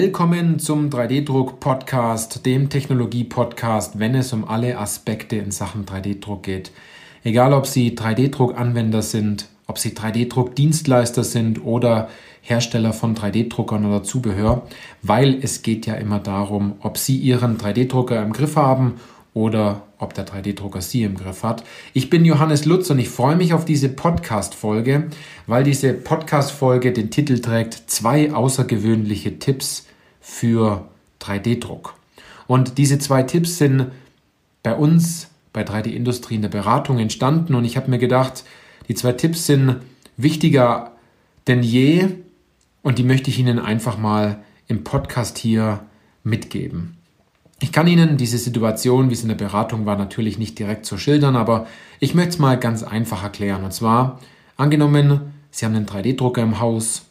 Willkommen zum 3D-Druck-Podcast, dem Technologie-Podcast, wenn es um alle Aspekte in Sachen 3D-Druck geht. Egal, ob Sie 3D-Druck-Anwender sind, ob Sie 3D-Druck-Dienstleister sind oder Hersteller von 3D-Druckern oder Zubehör, weil es geht ja immer darum, ob Sie Ihren 3D-Drucker im Griff haben oder ob der 3D-Drucker Sie im Griff hat. Ich bin Johannes Lutz und ich freue mich auf diese Podcast-Folge, weil diese Podcast-Folge den Titel trägt Zwei außergewöhnliche Tipps für 3D-Druck. Und diese zwei Tipps sind bei uns bei 3D-Industrie in der Beratung entstanden und ich habe mir gedacht, die zwei Tipps sind wichtiger denn je und die möchte ich Ihnen einfach mal im Podcast hier mitgeben. Ich kann Ihnen diese Situation, wie es in der Beratung war, natürlich nicht direkt so schildern, aber ich möchte es mal ganz einfach erklären. Und zwar, angenommen, Sie haben einen 3D-Drucker im Haus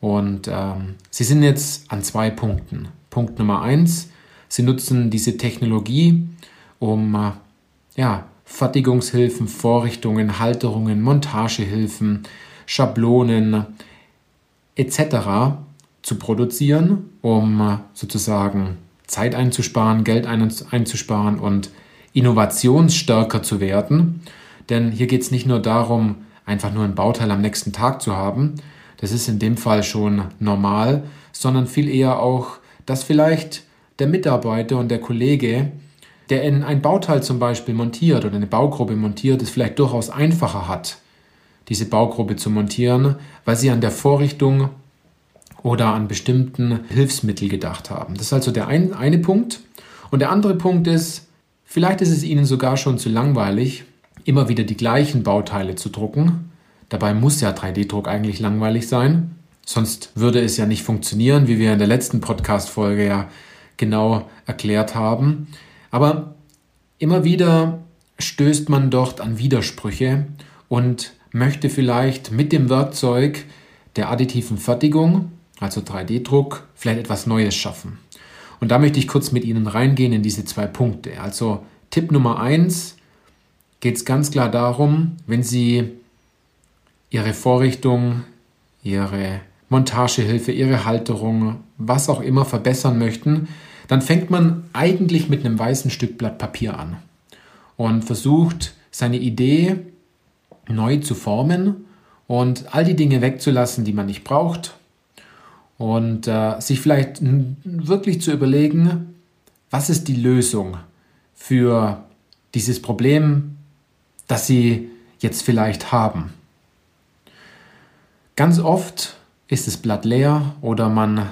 und ähm, Sie sind jetzt an zwei Punkten. Punkt Nummer eins, Sie nutzen diese Technologie, um äh, ja, Fertigungshilfen, Vorrichtungen, Halterungen, Montagehilfen, Schablonen etc. zu produzieren, um äh, sozusagen Zeit einzusparen, Geld einzusparen und innovationsstärker zu werden. Denn hier geht es nicht nur darum, einfach nur ein Bauteil am nächsten Tag zu haben, das ist in dem Fall schon normal, sondern viel eher auch, dass vielleicht der Mitarbeiter und der Kollege, der in ein Bauteil zum Beispiel montiert oder eine Baugruppe montiert, es vielleicht durchaus einfacher hat, diese Baugruppe zu montieren, weil sie an der Vorrichtung oder an bestimmten Hilfsmittel gedacht haben. Das ist also der ein, eine Punkt. Und der andere Punkt ist, vielleicht ist es Ihnen sogar schon zu langweilig, immer wieder die gleichen Bauteile zu drucken. Dabei muss ja 3D-Druck eigentlich langweilig sein. Sonst würde es ja nicht funktionieren, wie wir in der letzten Podcast-Folge ja genau erklärt haben. Aber immer wieder stößt man dort an Widersprüche und möchte vielleicht mit dem Werkzeug der additiven Fertigung also 3D-Druck, vielleicht etwas Neues schaffen. Und da möchte ich kurz mit Ihnen reingehen in diese zwei Punkte. Also Tipp Nummer eins geht es ganz klar darum, wenn Sie Ihre Vorrichtung, Ihre Montagehilfe, Ihre Halterung, was auch immer verbessern möchten, dann fängt man eigentlich mit einem weißen Stück Blatt Papier an und versucht seine Idee neu zu formen und all die Dinge wegzulassen, die man nicht braucht und äh, sich vielleicht wirklich zu überlegen, was ist die Lösung für dieses Problem, das Sie jetzt vielleicht haben. Ganz oft ist das Blatt leer oder man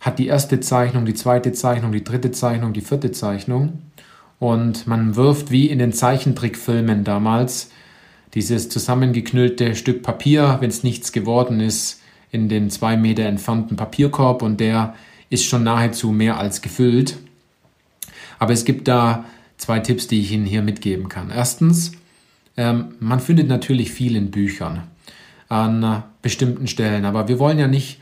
hat die erste Zeichnung, die zweite Zeichnung, die dritte Zeichnung, die vierte Zeichnung und man wirft wie in den Zeichentrickfilmen damals dieses zusammengeknüllte Stück Papier, wenn es nichts geworden ist, in den zwei Meter entfernten Papierkorb und der ist schon nahezu mehr als gefüllt. Aber es gibt da zwei Tipps, die ich Ihnen hier mitgeben kann. Erstens, ähm, man findet natürlich viel in Büchern an bestimmten Stellen, aber wir wollen ja nicht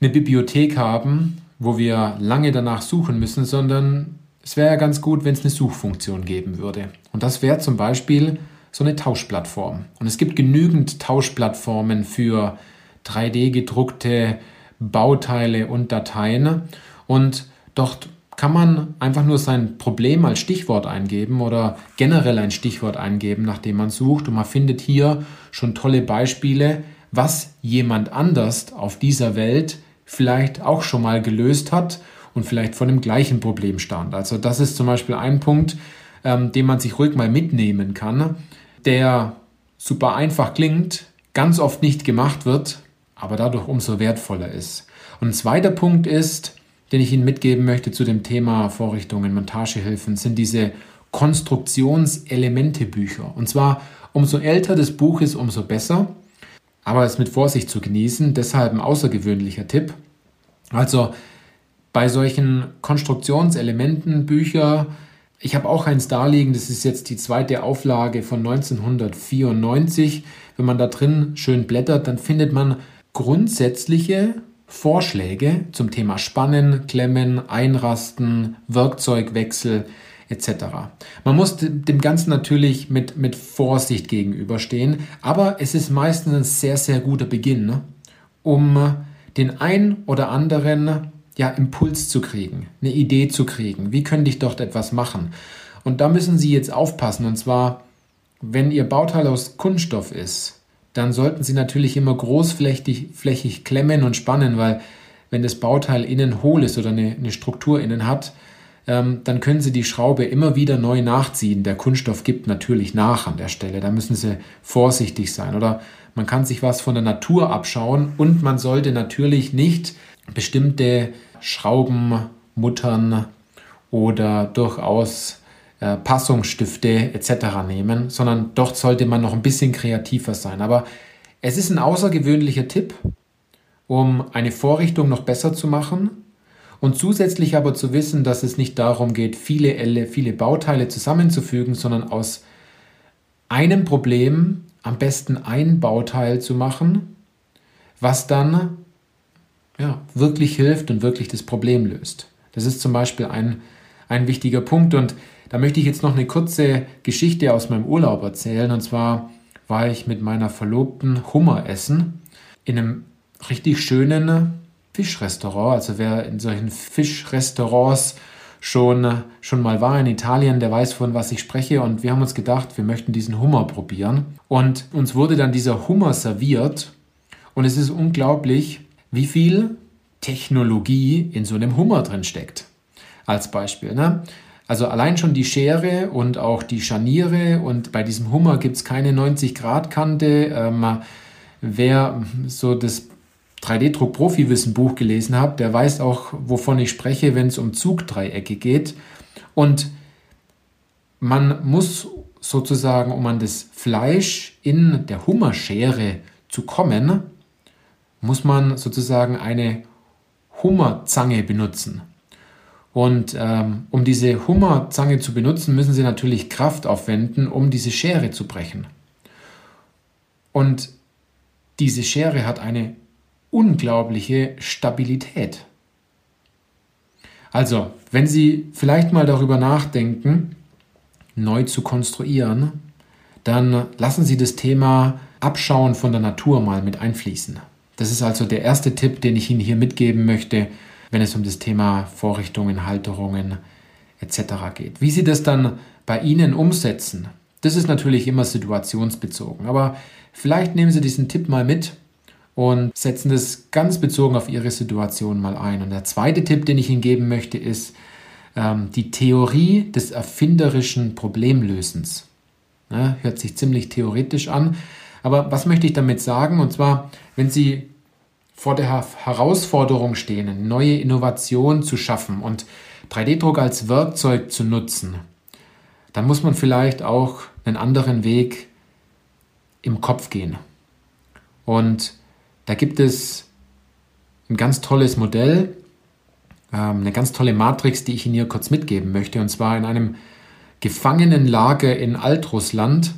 eine Bibliothek haben, wo wir lange danach suchen müssen, sondern es wäre ja ganz gut, wenn es eine Suchfunktion geben würde. Und das wäre zum Beispiel so eine Tauschplattform. Und es gibt genügend Tauschplattformen für 3D gedruckte Bauteile und Dateien. Und dort kann man einfach nur sein Problem als Stichwort eingeben oder generell ein Stichwort eingeben, nachdem man sucht. Und man findet hier schon tolle Beispiele, was jemand anders auf dieser Welt vielleicht auch schon mal gelöst hat und vielleicht vor dem gleichen Problem stand. Also das ist zum Beispiel ein Punkt, ähm, den man sich ruhig mal mitnehmen kann, der super einfach klingt, ganz oft nicht gemacht wird, aber dadurch umso wertvoller ist. Und ein zweiter Punkt ist, den ich Ihnen mitgeben möchte zu dem Thema Vorrichtungen, Montagehilfen, sind diese Konstruktionselementebücher. Und zwar, umso älter das Buch ist, umso besser. Aber es mit Vorsicht zu genießen, deshalb ein außergewöhnlicher Tipp. Also bei solchen Konstruktionselementenbücher, ich habe auch eins da liegen, das ist jetzt die zweite Auflage von 1994. Wenn man da drin schön blättert, dann findet man grundsätzliche Vorschläge zum Thema Spannen, Klemmen, Einrasten, Werkzeugwechsel etc. Man muss dem Ganzen natürlich mit, mit Vorsicht gegenüberstehen, aber es ist meistens ein sehr, sehr guter Beginn, ne? um den ein oder anderen ja, Impuls zu kriegen, eine Idee zu kriegen. Wie könnte ich dort etwas machen? Und da müssen Sie jetzt aufpassen. Und zwar, wenn Ihr Bauteil aus Kunststoff ist, dann sollten Sie natürlich immer großflächig flächig klemmen und spannen, weil wenn das Bauteil innen hohl ist oder eine, eine Struktur innen hat, ähm, dann können Sie die Schraube immer wieder neu nachziehen. Der Kunststoff gibt natürlich nach an der Stelle. Da müssen Sie vorsichtig sein. Oder man kann sich was von der Natur abschauen und man sollte natürlich nicht bestimmte Schrauben, Muttern oder durchaus äh, Passungsstifte etc. nehmen, sondern dort sollte man noch ein bisschen kreativer sein. Aber es ist ein außergewöhnlicher Tipp, um eine Vorrichtung noch besser zu machen und zusätzlich aber zu wissen, dass es nicht darum geht, viele, viele Bauteile zusammenzufügen, sondern aus einem Problem am besten ein Bauteil zu machen, was dann ja, wirklich hilft und wirklich das Problem löst. Das ist zum Beispiel ein, ein wichtiger Punkt und da möchte ich jetzt noch eine kurze Geschichte aus meinem Urlaub erzählen. Und zwar war ich mit meiner Verlobten Hummer essen in einem richtig schönen Fischrestaurant. Also wer in solchen Fischrestaurants schon, schon mal war in Italien, der weiß, von was ich spreche. Und wir haben uns gedacht, wir möchten diesen Hummer probieren. Und uns wurde dann dieser Hummer serviert. Und es ist unglaublich, wie viel Technologie in so einem Hummer drin steckt. Als Beispiel. Ne? Also allein schon die Schere und auch die Scharniere und bei diesem Hummer gibt es keine 90-Grad-Kante. Ähm, wer so das 3D-Druck-Profi-Wissen-Buch gelesen hat, der weiß auch, wovon ich spreche, wenn es um Zugdreiecke geht. Und man muss sozusagen, um an das Fleisch in der Hummerschere zu kommen, muss man sozusagen eine Hummerzange benutzen. Und ähm, um diese Hummerzange zu benutzen, müssen Sie natürlich Kraft aufwenden, um diese Schere zu brechen. Und diese Schere hat eine unglaubliche Stabilität. Also, wenn Sie vielleicht mal darüber nachdenken, neu zu konstruieren, dann lassen Sie das Thema Abschauen von der Natur mal mit einfließen. Das ist also der erste Tipp, den ich Ihnen hier mitgeben möchte, wenn es um das Thema Vorrichtungen, Halterungen etc. geht. Wie Sie das dann bei Ihnen umsetzen, das ist natürlich immer situationsbezogen. Aber vielleicht nehmen Sie diesen Tipp mal mit und setzen das ganz bezogen auf Ihre Situation mal ein. Und der zweite Tipp, den ich Ihnen geben möchte, ist ähm, die Theorie des erfinderischen Problemlösens. Ja, hört sich ziemlich theoretisch an. Aber was möchte ich damit sagen? Und zwar, wenn Sie vor der Herausforderung stehen, neue Innovation zu schaffen und 3D-Druck als Werkzeug zu nutzen, dann muss man vielleicht auch einen anderen Weg im Kopf gehen. Und da gibt es ein ganz tolles Modell, ähm, eine ganz tolle Matrix, die ich Ihnen hier kurz mitgeben möchte. Und zwar in einem Gefangenenlager in Altrussland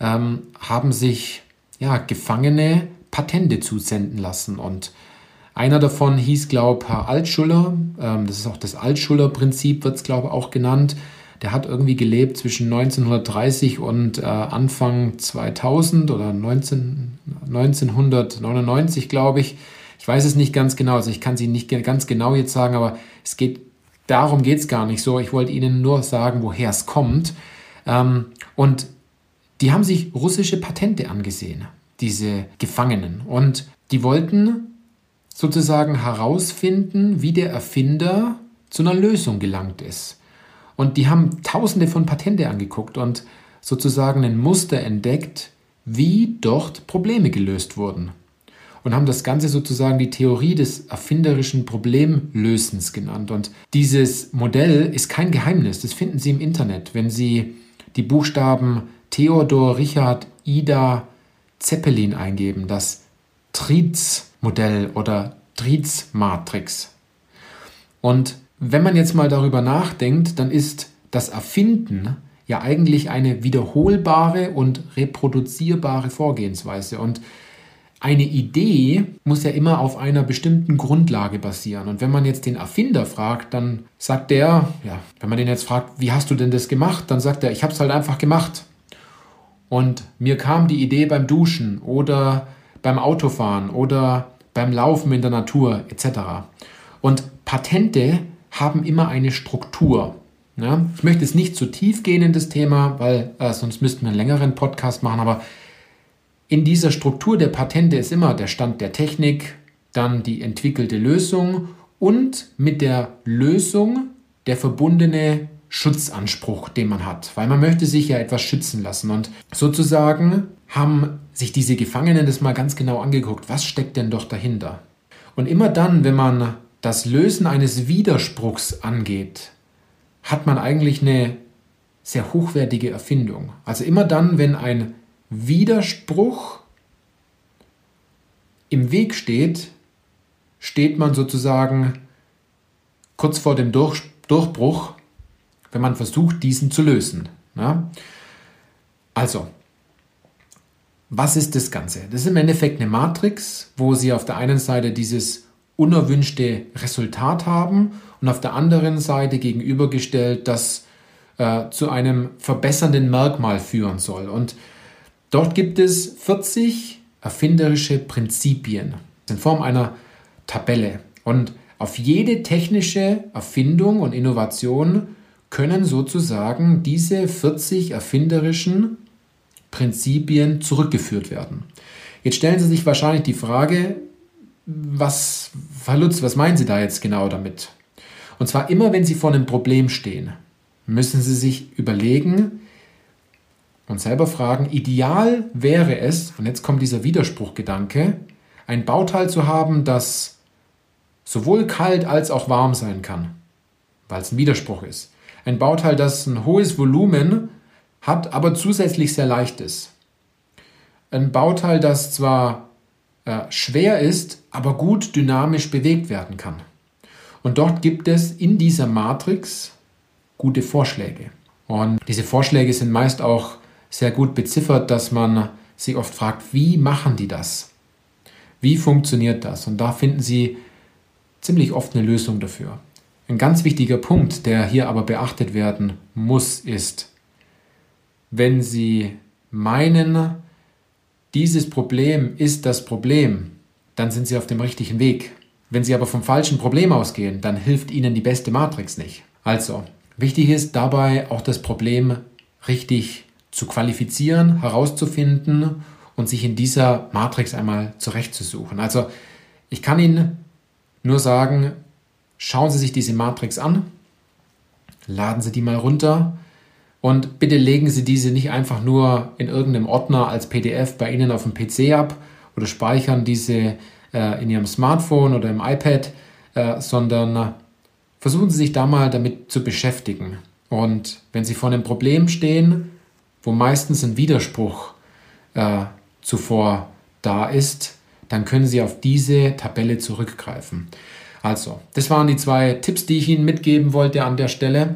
ähm, haben sich ja, Gefangene Patente zusenden lassen. Und einer davon hieß, glaube ich, Herr Altschuller. Ähm, das ist auch das Altschuller-Prinzip, wird es, glaube ich, auch genannt. Der hat irgendwie gelebt zwischen 1930 und äh, Anfang 2000 oder 19, 1999, glaube ich. Ich weiß es nicht ganz genau, also ich kann sie nicht ganz genau jetzt sagen, aber es geht, darum geht es gar nicht so. Ich wollte Ihnen nur sagen, woher es kommt. Ähm, und die haben sich russische Patente angesehen diese Gefangenen. Und die wollten sozusagen herausfinden, wie der Erfinder zu einer Lösung gelangt ist. Und die haben tausende von Patente angeguckt und sozusagen ein Muster entdeckt, wie dort Probleme gelöst wurden. Und haben das Ganze sozusagen die Theorie des erfinderischen Problemlösens genannt. Und dieses Modell ist kein Geheimnis, das finden Sie im Internet. Wenn Sie die Buchstaben Theodor, Richard, Ida, Zeppelin eingeben, das Triz-Modell oder Triz-Matrix. Und wenn man jetzt mal darüber nachdenkt, dann ist das Erfinden ja eigentlich eine wiederholbare und reproduzierbare Vorgehensweise. Und eine Idee muss ja immer auf einer bestimmten Grundlage basieren. Und wenn man jetzt den Erfinder fragt, dann sagt der, ja, wenn man den jetzt fragt, wie hast du denn das gemacht, dann sagt er, ich habe es halt einfach gemacht. Und mir kam die Idee beim Duschen oder beim Autofahren oder beim Laufen in der Natur etc. Und Patente haben immer eine Struktur. Ja, ich möchte jetzt nicht zu tief gehen in das Thema, weil äh, sonst müssten wir einen längeren Podcast machen, aber in dieser Struktur der Patente ist immer der Stand der Technik, dann die entwickelte Lösung und mit der Lösung der verbundene Schutzanspruch, den man hat, weil man möchte sich ja etwas schützen lassen. Und sozusagen haben sich diese Gefangenen das mal ganz genau angeguckt, was steckt denn doch dahinter? Und immer dann, wenn man das Lösen eines Widerspruchs angeht, hat man eigentlich eine sehr hochwertige Erfindung. Also immer dann, wenn ein Widerspruch im Weg steht, steht man sozusagen kurz vor dem Durch Durchbruch, wenn man versucht, diesen zu lösen. Ja? Also, was ist das Ganze? Das ist im Endeffekt eine Matrix, wo Sie auf der einen Seite dieses unerwünschte Resultat haben und auf der anderen Seite gegenübergestellt, das äh, zu einem verbessernden Merkmal führen soll. Und dort gibt es 40 erfinderische Prinzipien in Form einer Tabelle. Und auf jede technische Erfindung und Innovation können sozusagen diese 40 erfinderischen Prinzipien zurückgeführt werden. Jetzt stellen Sie sich wahrscheinlich die Frage, was, Herr Lutz, was meinen Sie da jetzt genau damit? Und zwar immer, wenn Sie vor einem Problem stehen, müssen Sie sich überlegen und selber fragen, ideal wäre es, und jetzt kommt dieser Widerspruchgedanke, ein Bauteil zu haben, das sowohl kalt als auch warm sein kann, weil es ein Widerspruch ist. Ein Bauteil, das ein hohes Volumen hat, aber zusätzlich sehr leicht ist. Ein Bauteil, das zwar äh, schwer ist, aber gut dynamisch bewegt werden kann. Und dort gibt es in dieser Matrix gute Vorschläge. Und diese Vorschläge sind meist auch sehr gut beziffert, dass man sich oft fragt, wie machen die das? Wie funktioniert das? Und da finden Sie ziemlich oft eine Lösung dafür. Ein ganz wichtiger Punkt, der hier aber beachtet werden muss, ist, wenn Sie meinen, dieses Problem ist das Problem, dann sind Sie auf dem richtigen Weg. Wenn Sie aber vom falschen Problem ausgehen, dann hilft Ihnen die beste Matrix nicht. Also, wichtig ist dabei auch das Problem richtig zu qualifizieren, herauszufinden und sich in dieser Matrix einmal zurechtzusuchen. Also, ich kann Ihnen nur sagen, schauen Sie sich diese Matrix an, laden Sie die mal runter und bitte legen Sie diese nicht einfach nur in irgendeinem Ordner als PDF bei Ihnen auf dem PC ab oder speichern diese äh, in Ihrem Smartphone oder im iPad, äh, sondern versuchen Sie sich da mal damit zu beschäftigen. Und wenn Sie vor einem Problem stehen, wo meistens ein Widerspruch äh, zuvor da ist, dann können Sie auf diese Tabelle zurückgreifen. Also, das waren die zwei Tipps, die ich Ihnen mitgeben wollte an der Stelle.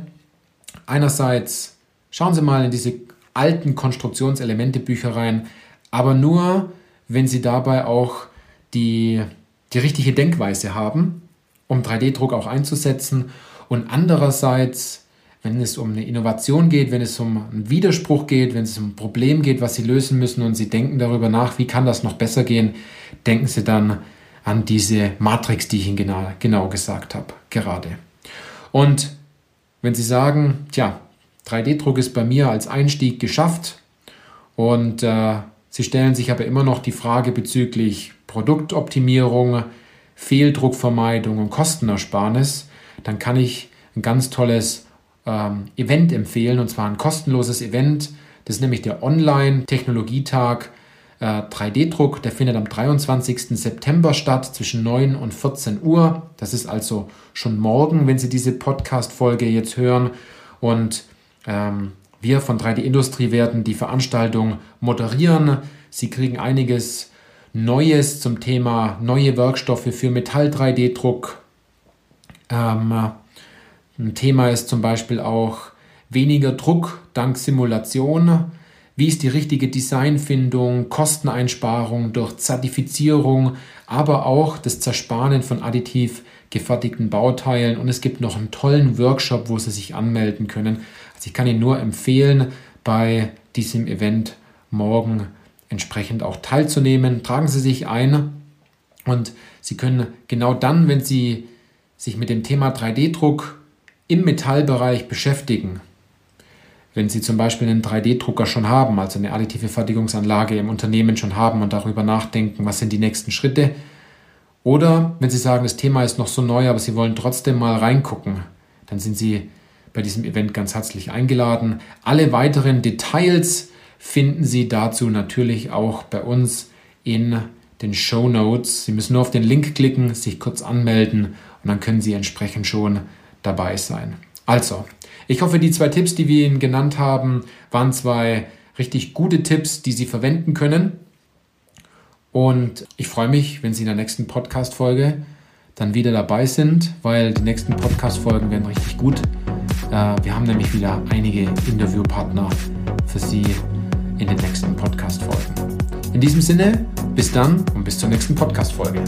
Einerseits schauen Sie mal in diese alten Konstruktionselemente-Bücher rein, aber nur, wenn Sie dabei auch die, die richtige Denkweise haben, um 3D-Druck auch einzusetzen. Und andererseits, wenn es um eine Innovation geht, wenn es um einen Widerspruch geht, wenn es um ein Problem geht, was Sie lösen müssen und Sie denken darüber nach, wie kann das noch besser gehen, denken Sie dann an diese Matrix, die ich Ihnen genau, genau gesagt habe, gerade. Und wenn Sie sagen, tja, 3D-Druck ist bei mir als Einstieg geschafft und äh, Sie stellen sich aber immer noch die Frage bezüglich Produktoptimierung, Fehldruckvermeidung und Kostenersparnis, dann kann ich ein ganz tolles ähm, Event empfehlen und zwar ein kostenloses Event. Das ist nämlich der Online-Technologietag äh, 3D-Druck. Der findet am 23. September statt zwischen 9 und 14 Uhr. Das ist also schon morgen, wenn Sie diese Podcast-Folge jetzt hören. Und ähm, wir von 3D Industrie werden die Veranstaltung moderieren. Sie kriegen einiges Neues zum Thema neue Werkstoffe für Metall-3D-Druck. Ähm, ein Thema ist zum Beispiel auch weniger Druck dank Simulation. Wie ist die richtige Designfindung, Kosteneinsparung durch Zertifizierung, aber auch das Zersparen von additiv gefertigten Bauteilen. Und es gibt noch einen tollen Workshop, wo Sie sich anmelden können. Also ich kann Ihnen nur empfehlen, bei diesem Event morgen entsprechend auch teilzunehmen. Tragen Sie sich ein und Sie können genau dann, wenn Sie sich mit dem Thema 3D-Druck im Metallbereich beschäftigen, wenn Sie zum Beispiel einen 3D-Drucker schon haben, also eine additive Fertigungsanlage im Unternehmen schon haben und darüber nachdenken, was sind die nächsten Schritte, oder wenn Sie sagen, das Thema ist noch so neu, aber Sie wollen trotzdem mal reingucken, dann sind Sie bei diesem Event ganz herzlich eingeladen. Alle weiteren Details finden Sie dazu natürlich auch bei uns in den Show Notes. Sie müssen nur auf den Link klicken, sich kurz anmelden und dann können Sie entsprechend schon dabei sein. Also, ich hoffe, die zwei Tipps, die wir Ihnen genannt haben, waren zwei richtig gute Tipps, die Sie verwenden können. Und ich freue mich, wenn Sie in der nächsten Podcast-Folge dann wieder dabei sind, weil die nächsten Podcast-Folgen werden richtig gut. Äh, wir haben nämlich wieder einige Interviewpartner für Sie in den nächsten Podcast-Folgen. In diesem Sinne, bis dann und bis zur nächsten Podcast-Folge.